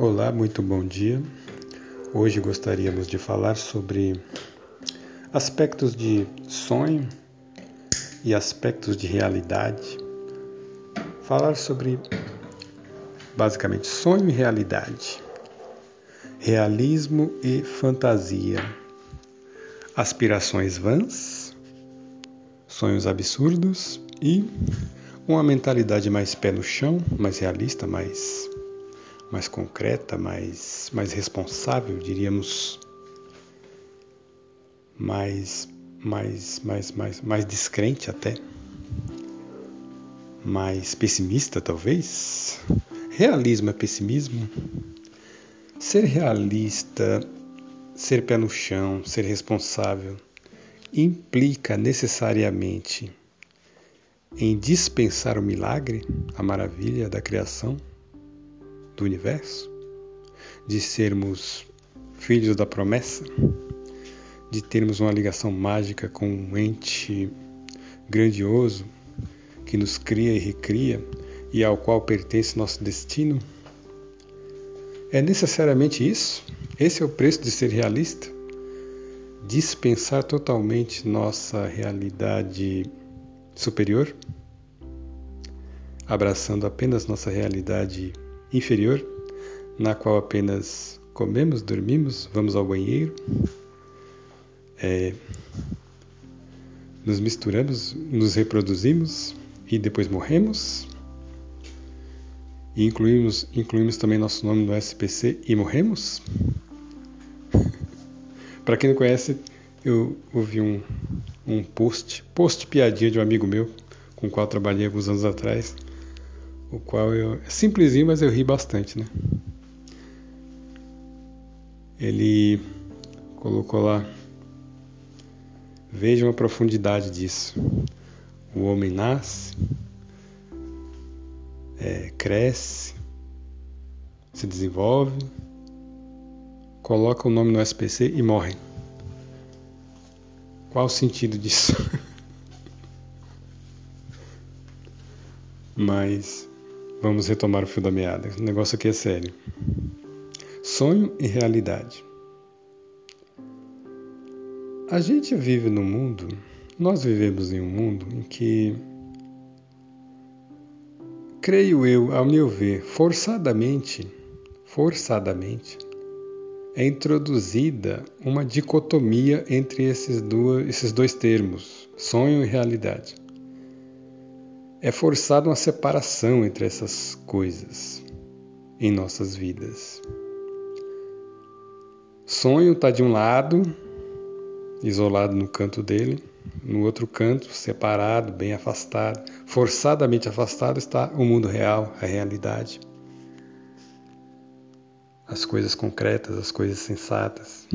Olá, muito bom dia. Hoje gostaríamos de falar sobre aspectos de sonho e aspectos de realidade. Falar sobre basicamente sonho e realidade, realismo e fantasia, aspirações vãs, sonhos absurdos e uma mentalidade mais pé no chão, mais realista, mais mais concreta, mais mais responsável, diríamos, mais mais mais mais mais descrente até, mais pessimista talvez. Realismo é pessimismo. Ser realista, ser pé no chão, ser responsável implica necessariamente em dispensar o milagre, a maravilha da criação, do universo, de sermos filhos da promessa, de termos uma ligação mágica com um ente grandioso que nos cria e recria e ao qual pertence nosso destino? É necessariamente isso? Esse é o preço de ser realista? Dispensar totalmente nossa realidade superior, abraçando apenas nossa realidade inferior, na qual apenas comemos, dormimos, vamos ao banheiro, é, nos misturamos, nos reproduzimos e depois morremos. E incluímos, incluímos também nosso nome no SPC e morremos? Para quem não conhece, eu ouvi um, um post, post piadinha de um amigo meu, com o qual trabalhei alguns anos atrás, o qual eu, é simplesinho, mas eu ri bastante, né? Ele colocou lá, vejam a profundidade disso. O homem nasce, é, cresce, se desenvolve, coloca o nome no SPC e morre. Qual o sentido disso? Mas vamos retomar o fio da meada. O negócio aqui é sério. Sonho e realidade. A gente vive num mundo, nós vivemos em um mundo em que, creio eu, ao meu ver, forçadamente, forçadamente, é introduzida uma dicotomia entre esses, esses dois termos, sonho e realidade. É forçada uma separação entre essas coisas em nossas vidas. Sonho está de um lado, isolado no canto dele, no outro canto, separado, bem afastado, forçadamente afastado, está o mundo real, a realidade as coisas concretas, as coisas sensatas,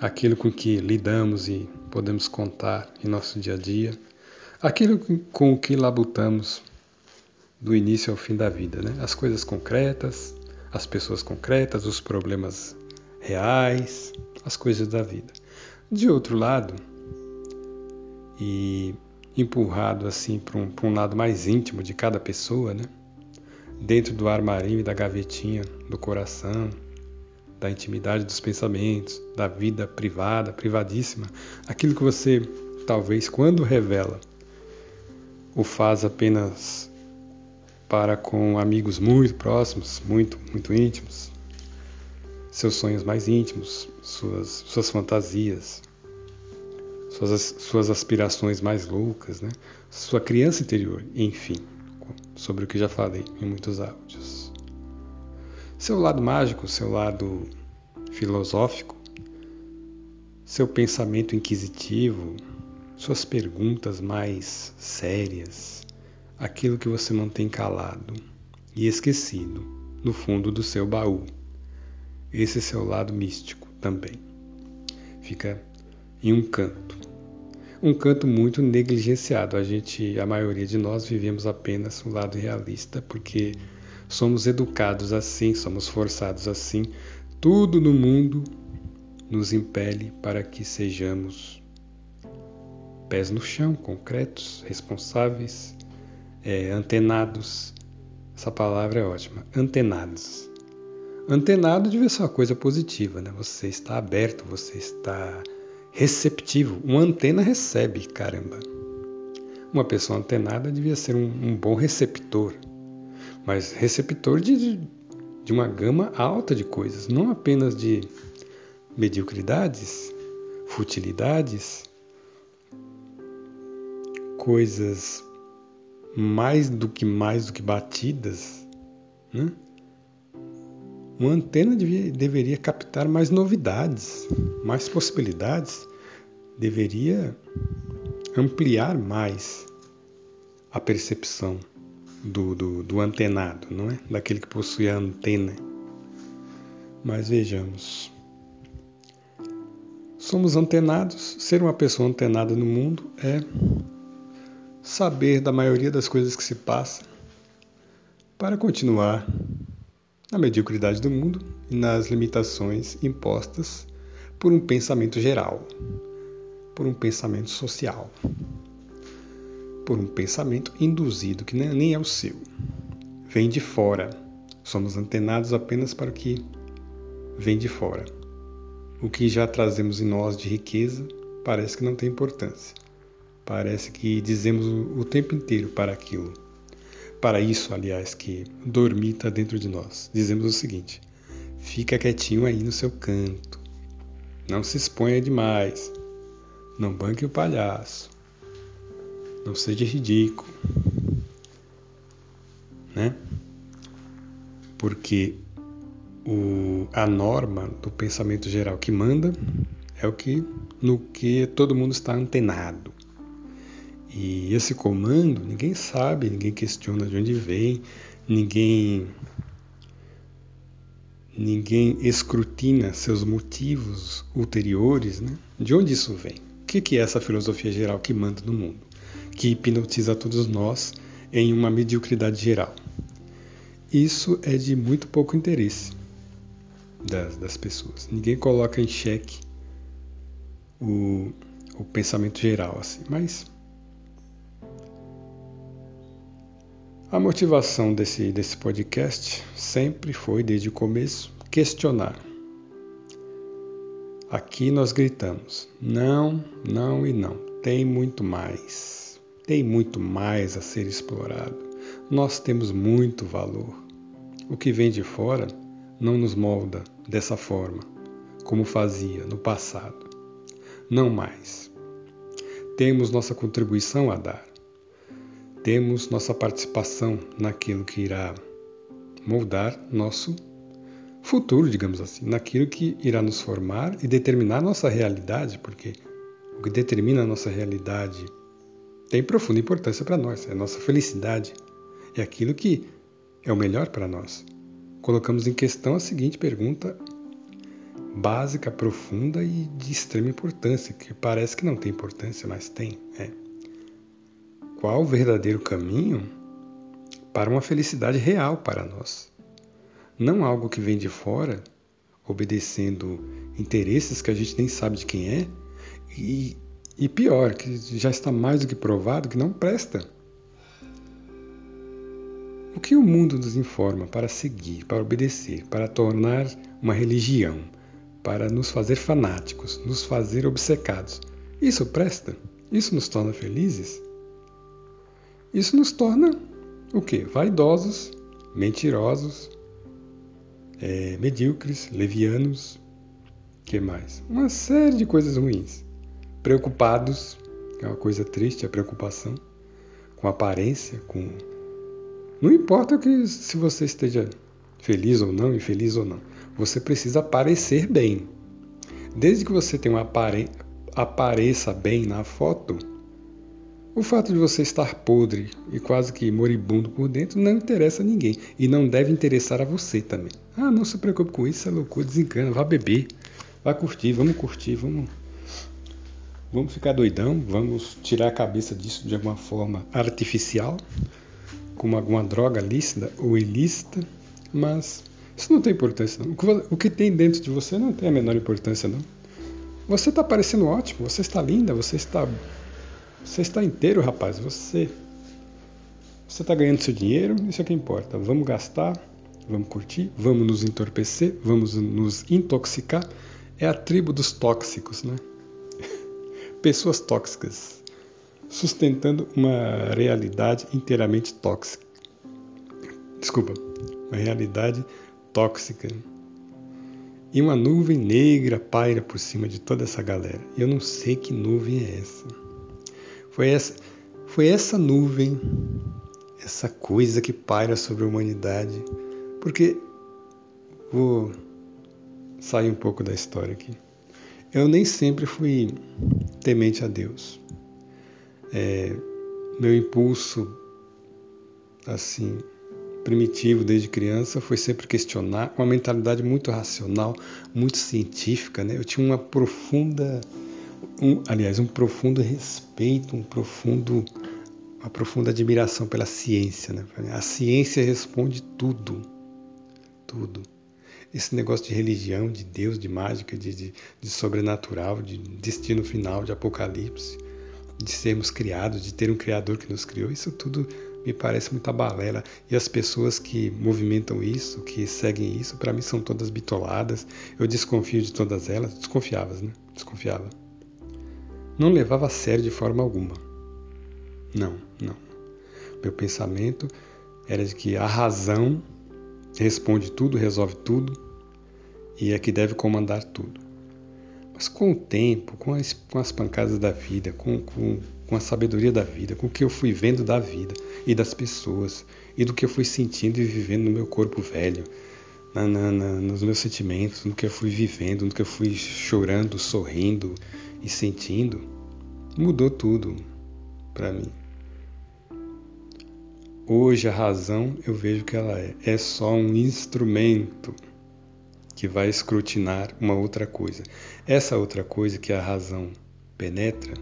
aquilo com que lidamos e podemos contar em nosso dia a dia, aquilo com o que labutamos do início ao fim da vida, né? As coisas concretas, as pessoas concretas, os problemas reais, as coisas da vida. De outro lado, e empurrado assim para um, um lado mais íntimo de cada pessoa, né? Dentro do armarinho e da gavetinha do coração, da intimidade dos pensamentos, da vida privada, privadíssima, aquilo que você talvez quando revela o faz apenas para com amigos muito próximos, muito muito íntimos, seus sonhos mais íntimos, suas suas fantasias, suas suas aspirações mais loucas, né? Sua criança interior, enfim, sobre o que já falei em muitos áudios. Seu lado mágico, seu lado filosófico, seu pensamento inquisitivo, suas perguntas mais sérias, aquilo que você mantém calado e esquecido no fundo do seu baú. Esse é seu lado místico também. Fica em um canto. Um canto muito negligenciado. A gente, a maioria de nós vivemos apenas o lado realista porque Somos educados assim, somos forçados assim. Tudo no mundo nos impele para que sejamos pés no chão, concretos, responsáveis, é, antenados. Essa palavra é ótima. Antenados. Antenado devia ser uma coisa positiva, né? Você está aberto, você está receptivo. Uma antena recebe, caramba. Uma pessoa antenada devia ser um, um bom receptor, mas receptor de, de uma gama alta de coisas, não apenas de mediocridades, futilidades, coisas mais do que mais do que batidas, né? Uma antena devia, deveria captar mais novidades, mais possibilidades, deveria ampliar mais a percepção do, do, do antenado, não é? Daquele que possui a antena. Mas vejamos. Somos antenados. Ser uma pessoa antenada no mundo é saber da maioria das coisas que se passam para continuar na mediocridade do mundo e nas limitações impostas por um pensamento geral, por um pensamento social, por um pensamento induzido que nem é o seu. Vem de fora. Somos antenados apenas para o que vem de fora. O que já trazemos em nós de riqueza parece que não tem importância. Parece que dizemos o tempo inteiro para aquilo para isso, aliás, que dormita dentro de nós. Dizemos o seguinte: fica quietinho aí no seu canto. Não se exponha demais. Não banque o palhaço. Não seja ridículo. Né? Porque o, a norma do pensamento geral que manda é o que no que todo mundo está antenado. E esse comando, ninguém sabe, ninguém questiona de onde vem, ninguém ninguém escrutina seus motivos ulteriores, né? De onde isso vem? O que é essa filosofia geral que manda no mundo, que hipnotiza todos nós em uma mediocridade geral? Isso é de muito pouco interesse das, das pessoas. Ninguém coloca em xeque o, o pensamento geral, assim, mas A motivação desse, desse podcast sempre foi, desde o começo, questionar. Aqui nós gritamos: não, não e não. Tem muito mais. Tem muito mais a ser explorado. Nós temos muito valor. O que vem de fora não nos molda dessa forma, como fazia no passado. Não mais. Temos nossa contribuição a dar temos nossa participação naquilo que irá moldar nosso futuro, digamos assim, naquilo que irá nos formar e determinar nossa realidade, porque o que determina a nossa realidade tem profunda importância para nós, é a nossa felicidade, é aquilo que é o melhor para nós. Colocamos em questão a seguinte pergunta básica, profunda e de extrema importância, que parece que não tem importância, mas tem. Qual o verdadeiro caminho para uma felicidade real para nós. Não algo que vem de fora, obedecendo interesses que a gente nem sabe de quem é, e, e pior, que já está mais do que provado que não presta. O que o mundo nos informa para seguir, para obedecer, para tornar uma religião, para nos fazer fanáticos, nos fazer obcecados, isso presta? Isso nos torna felizes? Isso nos torna o quê? Vaidosos, mentirosos, é, medíocres, levianos, que mais? Uma série de coisas ruins. Preocupados, é uma coisa triste, a preocupação com aparência, com não importa que se você esteja feliz ou não, infeliz ou não, você precisa parecer bem. Desde que você tenha uma apare... apareça bem na foto, o fato de você estar podre e quase que moribundo por dentro não interessa a ninguém e não deve interessar a você também. Ah, não se preocupe com isso, é loucura, desencana, vá beber, vá curtir, vamos curtir, vamos, vamos ficar doidão, vamos tirar a cabeça disso de alguma forma artificial, como alguma droga lícita ou ilícita, mas isso não tem importância não. O que tem dentro de você não tem a menor importância não. Você está parecendo ótimo, você está linda, você está você está inteiro, rapaz. Você você está ganhando seu dinheiro, isso é que importa. Vamos gastar, vamos curtir, vamos nos entorpecer, vamos nos intoxicar. É a tribo dos tóxicos, né? Pessoas tóxicas, sustentando uma realidade inteiramente tóxica. Desculpa, uma realidade tóxica. E uma nuvem negra paira por cima de toda essa galera. Eu não sei que nuvem é essa. Foi essa, foi essa nuvem, essa coisa que paira sobre a humanidade. Porque vou sair um pouco da história aqui. Eu nem sempre fui temente a Deus. É, meu impulso, assim, primitivo desde criança foi sempre questionar, uma mentalidade muito racional, muito científica, né? Eu tinha uma profunda, um, aliás, um profundo respeito, um profundo, uma profunda admiração pela ciência, né? A ciência responde tudo, tudo. Esse negócio de religião, de Deus, de mágica, de, de, de sobrenatural, de destino final, de apocalipse, de sermos criados, de ter um Criador que nos criou, isso tudo me parece muita balela. E as pessoas que movimentam isso, que seguem isso, para mim são todas bitoladas. Eu desconfio de todas elas. Desconfiava, né? Desconfiava. Não levava a sério de forma alguma. Não, não. Meu pensamento era de que a razão responde tudo, resolve tudo e é que deve comandar tudo. Mas com o tempo, com as, com as pancadas da vida, com, com, com a sabedoria da vida, com o que eu fui vendo da vida e das pessoas e do que eu fui sentindo e vivendo no meu corpo velho, na, na, nos meus sentimentos, no que eu fui vivendo, no que eu fui chorando, sorrindo e sentindo, mudou tudo para mim. Hoje a razão eu vejo que ela é, é só um instrumento que vai escrutinar uma outra coisa. Essa outra coisa que a razão penetra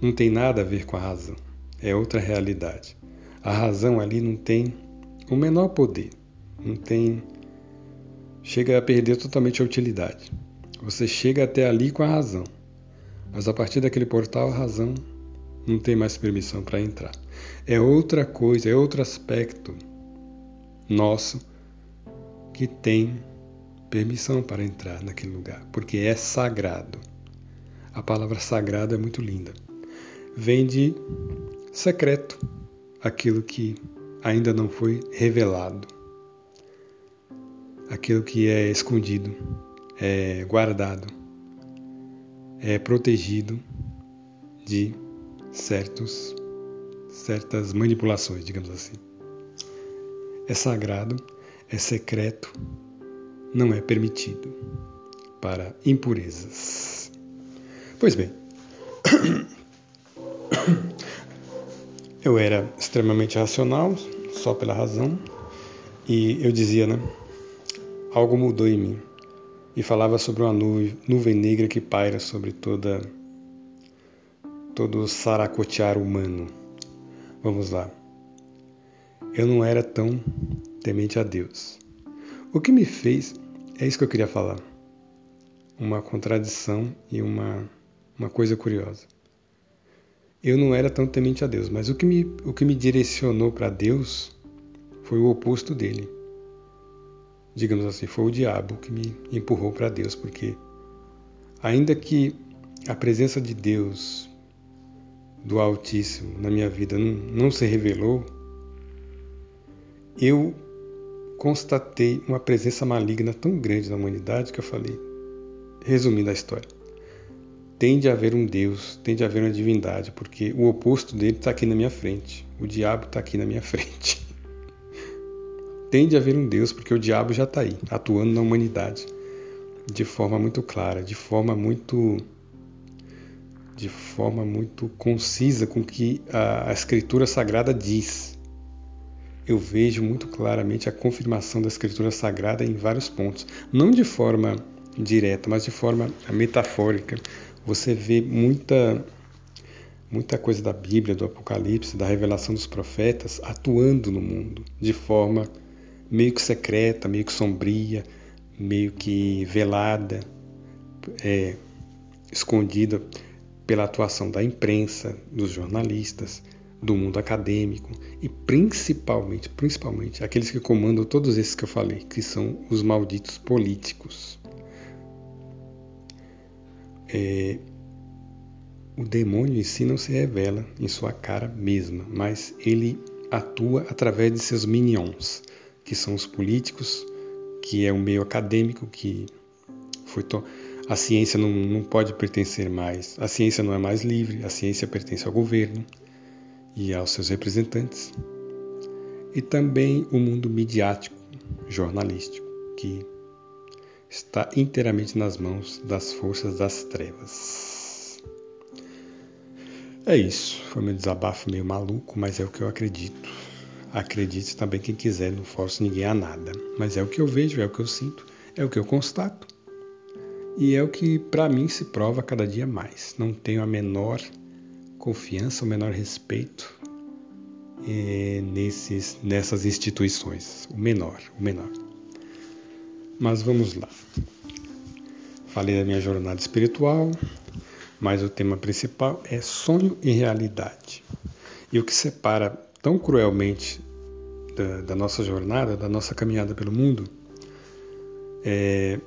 não tem nada a ver com a razão, é outra realidade. A razão ali não tem o menor poder, não tem. chega a perder totalmente a utilidade. Você chega até ali com a razão, mas a partir daquele portal a razão não tem mais permissão para entrar. É outra coisa, é outro aspecto nosso que tem permissão para entrar naquele lugar, porque é sagrado. A palavra sagrado é muito linda. Vem de secreto, aquilo que ainda não foi revelado, aquilo que é escondido, é guardado, é protegido de certos certas manipulações, digamos assim. É sagrado, é secreto, não é permitido para impurezas. Pois bem, eu era extremamente racional, só pela razão, e eu dizia, né? Algo mudou em mim. E falava sobre uma nuvem, nuvem negra que paira sobre toda todo o saracotear humano. Vamos lá. Eu não era tão temente a Deus. O que me fez, é isso que eu queria falar, uma contradição e uma, uma coisa curiosa. Eu não era tão temente a Deus, mas o que me, o que me direcionou para Deus foi o oposto dele. Digamos assim, foi o diabo que me empurrou para Deus, porque ainda que a presença de Deus, do Altíssimo, na minha vida não, não se revelou, eu constatei uma presença maligna tão grande na humanidade que eu falei, resumindo a história, tem de haver um Deus, tem de haver uma divindade, porque o oposto dele está aqui na minha frente, o diabo está aqui na minha frente. Tem de haver um Deus, porque o diabo já está aí, atuando na humanidade, de forma muito clara, de forma muito de forma muito concisa com que a, a Escritura Sagrada diz eu vejo muito claramente a confirmação da Escritura Sagrada em vários pontos. Não de forma direta, mas de forma metafórica. Você vê muita, muita coisa da Bíblia, do Apocalipse, da revelação dos profetas atuando no mundo de forma meio que secreta, meio que sombria, meio que velada, é, escondida pela atuação da imprensa, dos jornalistas, do mundo acadêmico e principalmente, principalmente aqueles que comandam todos esses que eu falei, que são os malditos políticos. É, o demônio em si não se revela em sua cara mesma, mas ele atua através de seus minions, que são os políticos, que é o meio acadêmico que foi to... a ciência não, não pode pertencer mais, a ciência não é mais livre, a ciência pertence ao governo e aos seus representantes, e também o mundo midiático, jornalístico, que está inteiramente nas mãos das forças das trevas. É isso, foi meu desabafo meio maluco, mas é o que eu acredito. Acredite também quem quiser, não forço ninguém a nada. Mas é o que eu vejo, é o que eu sinto, é o que eu constato. E é o que para mim se prova cada dia mais. Não tenho a menor confiança, o menor respeito é, nesses, nessas instituições. O menor, o menor. Mas vamos lá. Falei da minha jornada espiritual, mas o tema principal é sonho e realidade. E o que separa tão cruelmente da, da nossa jornada, da nossa caminhada pelo mundo, é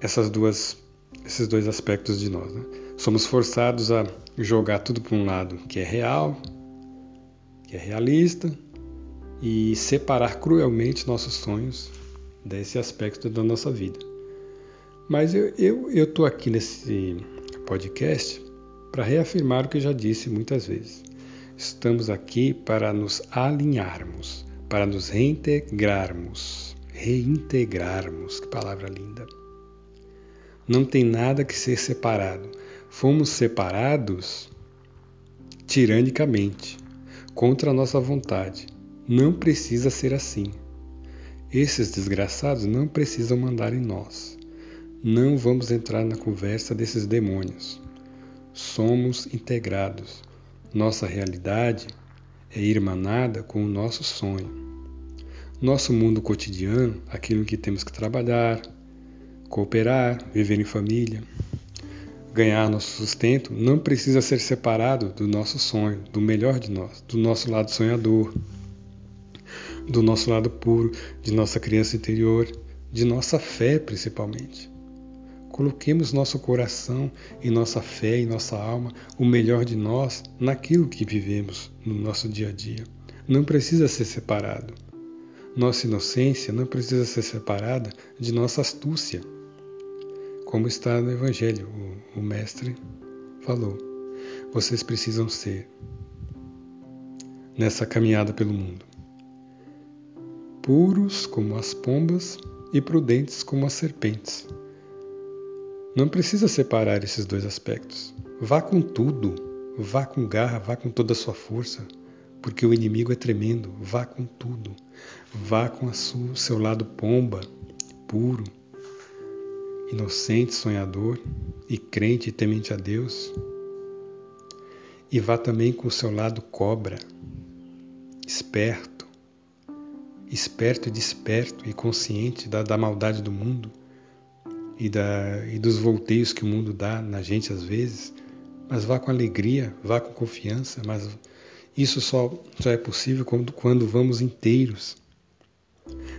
essas duas, esses dois aspectos de nós. Né? Somos forçados a jogar tudo para um lado que é real, que é realista, e separar cruelmente nossos sonhos desse aspecto da nossa vida. Mas eu estou eu, eu aqui nesse podcast para reafirmar o que eu já disse muitas vezes. Estamos aqui para nos alinharmos, para nos reintegrarmos. Reintegrarmos, que palavra linda. Não tem nada que ser separado. Fomos separados tiranicamente, contra a nossa vontade. Não precisa ser assim. Esses desgraçados não precisam mandar em nós. Não vamos entrar na conversa desses demônios. Somos integrados. Nossa realidade é irmanada com o nosso sonho. Nosso mundo cotidiano, aquilo que temos que trabalhar, cooperar, viver em família, ganhar nosso sustento, não precisa ser separado do nosso sonho, do melhor de nós, do nosso lado sonhador, do nosso lado puro, de nossa criança interior, de nossa fé principalmente. Coloquemos nosso coração e nossa fé e nossa alma, o melhor de nós, naquilo que vivemos no nosso dia a dia. Não precisa ser separado. Nossa inocência não precisa ser separada de nossa astúcia. Como está no Evangelho, o, o Mestre falou: vocês precisam ser, nessa caminhada pelo mundo, puros como as pombas e prudentes como as serpentes. Não precisa separar esses dois aspectos. Vá com tudo, vá com garra, vá com toda a sua força, porque o inimigo é tremendo. Vá com tudo. Vá com o seu lado pomba, puro, inocente, sonhador e crente e temente a Deus. E vá também com o seu lado cobra, esperto, esperto e desperto e consciente da, da maldade do mundo e, da, e dos volteios que o mundo dá na gente às vezes, mas vá com alegria, vá com confiança, mas isso só, só é possível quando, quando vamos inteiros,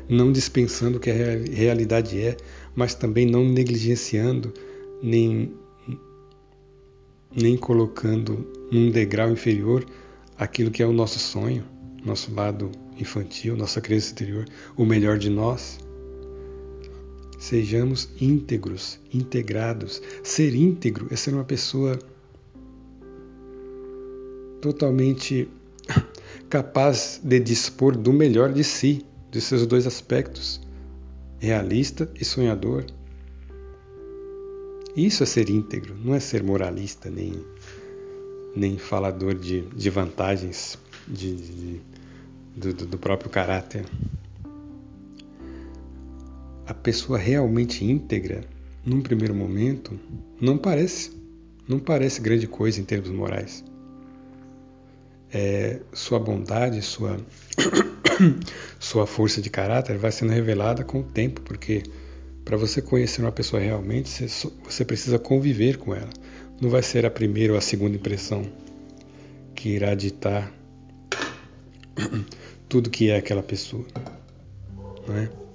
não dispensando o que a realidade é, mas também não negligenciando, nem, nem colocando num degrau inferior aquilo que é o nosso sonho, nosso lado infantil, nossa criança interior, o melhor de nós. Sejamos íntegros, integrados. Ser íntegro é ser uma pessoa totalmente capaz de dispor do melhor de si, de seus dois aspectos, realista e sonhador. Isso é ser íntegro, não é ser moralista nem, nem falador de, de vantagens de, de do, do próprio caráter a pessoa realmente íntegra, num primeiro momento, não parece, não parece grande coisa em termos morais. É, sua bondade, sua sua força de caráter vai sendo revelada com o tempo, porque para você conhecer uma pessoa realmente, você, você precisa conviver com ela. Não vai ser a primeira ou a segunda impressão que irá ditar tudo que é aquela pessoa, não é?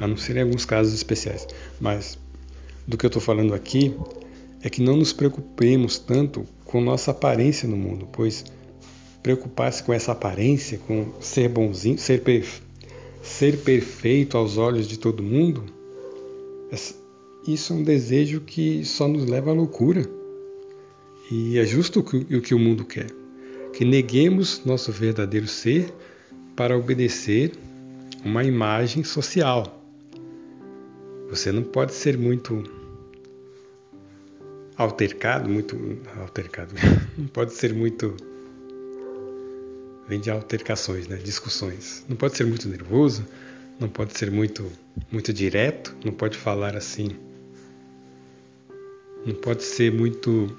A não ser em alguns casos especiais. Mas do que eu estou falando aqui é que não nos preocupemos tanto com nossa aparência no mundo, pois preocupar-se com essa aparência, com ser bonzinho, ser, perfe ser perfeito aos olhos de todo mundo, isso é um desejo que só nos leva à loucura. E é justo o que, o que o mundo quer: que neguemos nosso verdadeiro ser para obedecer uma imagem social. Você não pode ser muito altercado, muito altercado, não pode ser muito vem de altercações, né? discussões. Não pode ser muito nervoso, não pode ser muito muito direto, não pode falar assim. Não pode ser muito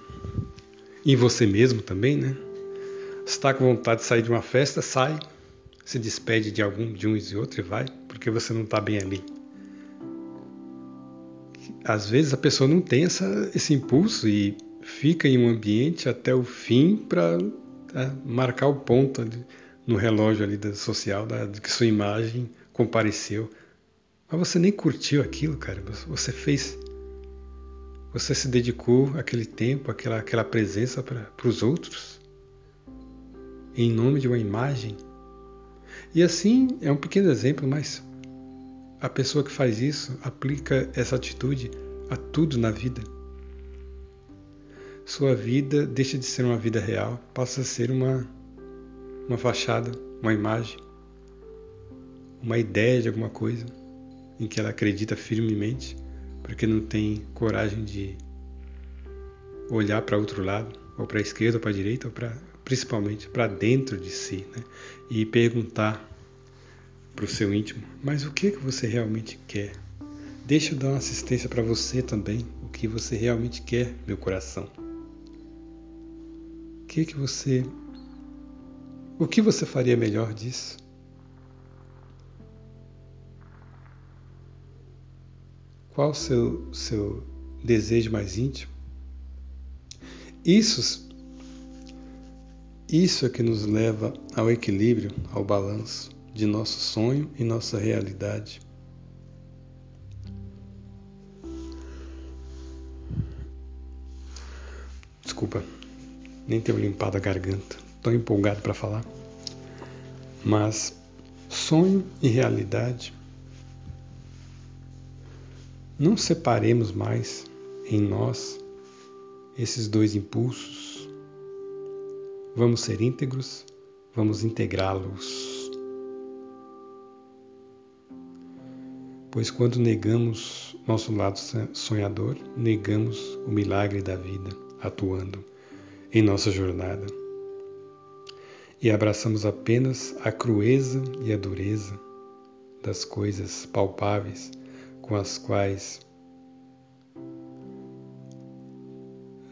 em você mesmo também, né? está com vontade de sair de uma festa, sai, se despede de algum de uns e outros e vai, porque você não está bem ali. Às vezes a pessoa não tem essa, esse impulso e fica em um ambiente até o fim para tá? marcar o ponto ali, no relógio ali da social da, de que sua imagem compareceu. Mas você nem curtiu aquilo, cara. Você fez. Você se dedicou aquele tempo, aquela, aquela presença para os outros, em nome de uma imagem. E assim é um pequeno exemplo, mas a pessoa que faz isso aplica essa atitude a tudo na vida sua vida deixa de ser uma vida real, passa a ser uma, uma fachada, uma imagem, uma ideia de alguma coisa em que ela acredita firmemente, porque não tem coragem de olhar para outro lado, ou para a esquerda ou para a direita, ou pra, principalmente para dentro de si, né? e perguntar para o seu íntimo: mas o que, que você realmente quer? Deixa eu dar uma assistência para você também, o que você realmente quer, meu coração que que você o que você faria melhor disso? Qual o seu seu desejo mais íntimo? Isso isso é que nos leva ao equilíbrio, ao balanço de nosso sonho e nossa realidade. Desculpa nem tenho limpado a garganta, tão empolgado para falar. Mas sonho e realidade, não separemos mais em nós esses dois impulsos. Vamos ser íntegros, vamos integrá-los. Pois quando negamos nosso lado sonhador, negamos o milagre da vida atuando em nossa jornada e abraçamos apenas a crueza e a dureza das coisas palpáveis com as quais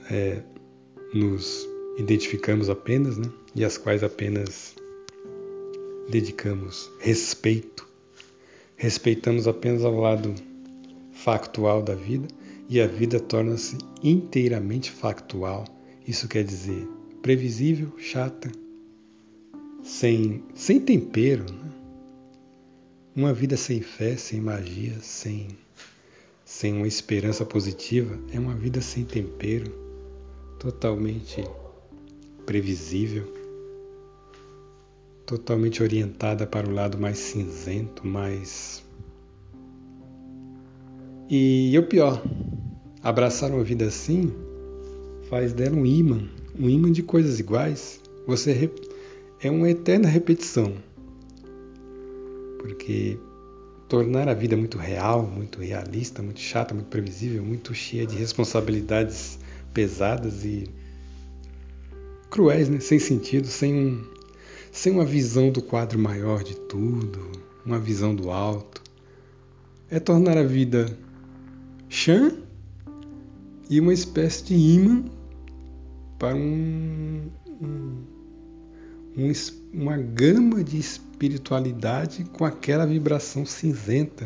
é, nos identificamos apenas, né? e às quais apenas dedicamos respeito. Respeitamos apenas ao lado factual da vida e a vida torna-se inteiramente factual isso quer dizer previsível, chata, sem, sem tempero. Né? Uma vida sem fé, sem magia, sem, sem uma esperança positiva é uma vida sem tempero, totalmente previsível, totalmente orientada para o lado mais cinzento, mais. E, e o pior, abraçar uma vida assim faz dela um imã, um imã de coisas iguais. Você é uma eterna repetição. Porque tornar a vida muito real, muito realista, muito chata, muito previsível, muito cheia de responsabilidades pesadas e cruéis, né? sem sentido, sem, um, sem uma visão do quadro maior de tudo, uma visão do alto. É tornar a vida chã e uma espécie de imã para um, um, um, uma gama de espiritualidade com aquela vibração cinzenta.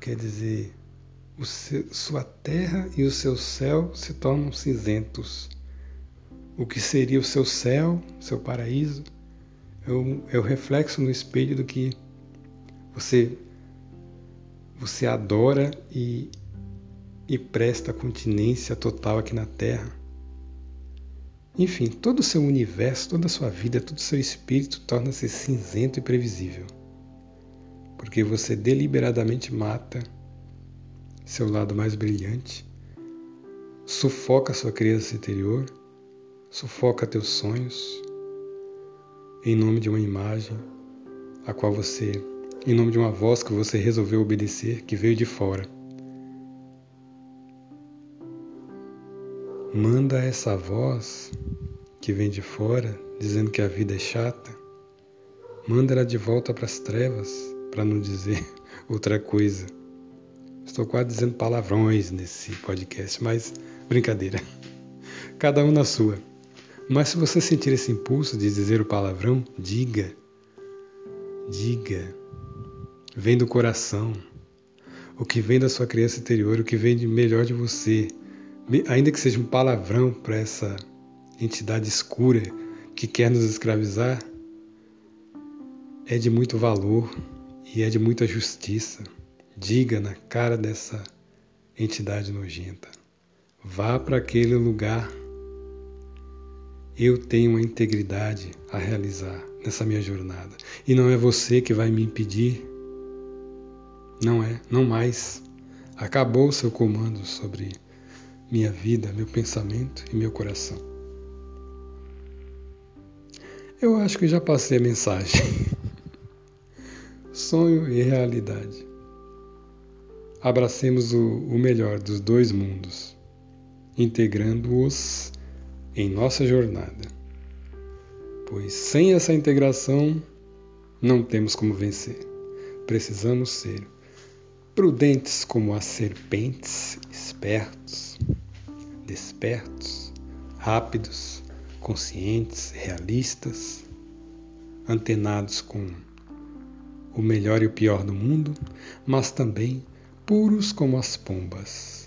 Quer dizer, seu, sua terra e o seu céu se tornam cinzentos. O que seria o seu céu, seu paraíso, é o, é o reflexo no espelho do que você você adora e, e presta continência total aqui na Terra. Enfim, todo o seu universo, toda a sua vida, todo o seu espírito torna-se cinzento e previsível. Porque você deliberadamente mata seu lado mais brilhante, sufoca sua criança interior, sufoca teus sonhos, em nome de uma imagem a qual você em nome de uma voz que você resolveu obedecer, que veio de fora. Manda essa voz que vem de fora, dizendo que a vida é chata, manda ela de volta para as trevas, para não dizer outra coisa. Estou quase dizendo palavrões nesse podcast, mas brincadeira. Cada um na sua. Mas se você sentir esse impulso de dizer o palavrão, diga. Diga vem do coração, o que vem da sua criança interior, o que vem de melhor de você, ainda que seja um palavrão para essa entidade escura que quer nos escravizar, é de muito valor e é de muita justiça. Diga na cara dessa entidade nojenta. Vá para aquele lugar. Eu tenho uma integridade a realizar nessa minha jornada. E não é você que vai me impedir não é, não mais. Acabou o seu comando sobre minha vida, meu pensamento e meu coração. Eu acho que já passei a mensagem. Sonho e realidade. Abracemos o, o melhor dos dois mundos, integrando-os em nossa jornada. Pois sem essa integração não temos como vencer. Precisamos ser prudentes como as serpentes, espertos, despertos, rápidos, conscientes, realistas, antenados com o melhor e o pior do mundo, mas também puros como as pombas.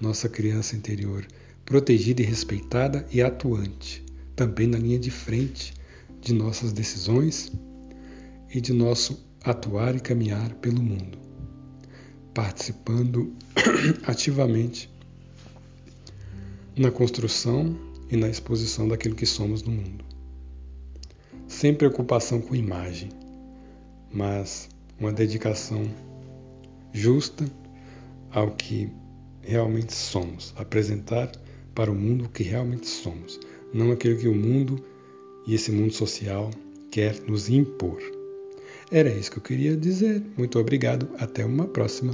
Nossa criança interior, protegida e respeitada e atuante, também na linha de frente de nossas decisões e de nosso atuar e caminhar pelo mundo participando ativamente na construção e na exposição daquilo que somos no mundo. Sem preocupação com imagem, mas uma dedicação justa ao que realmente somos, apresentar para o mundo que realmente somos, não aquilo que o mundo e esse mundo social quer nos impor. Era isso que eu queria dizer. Muito obrigado. Até uma próxima.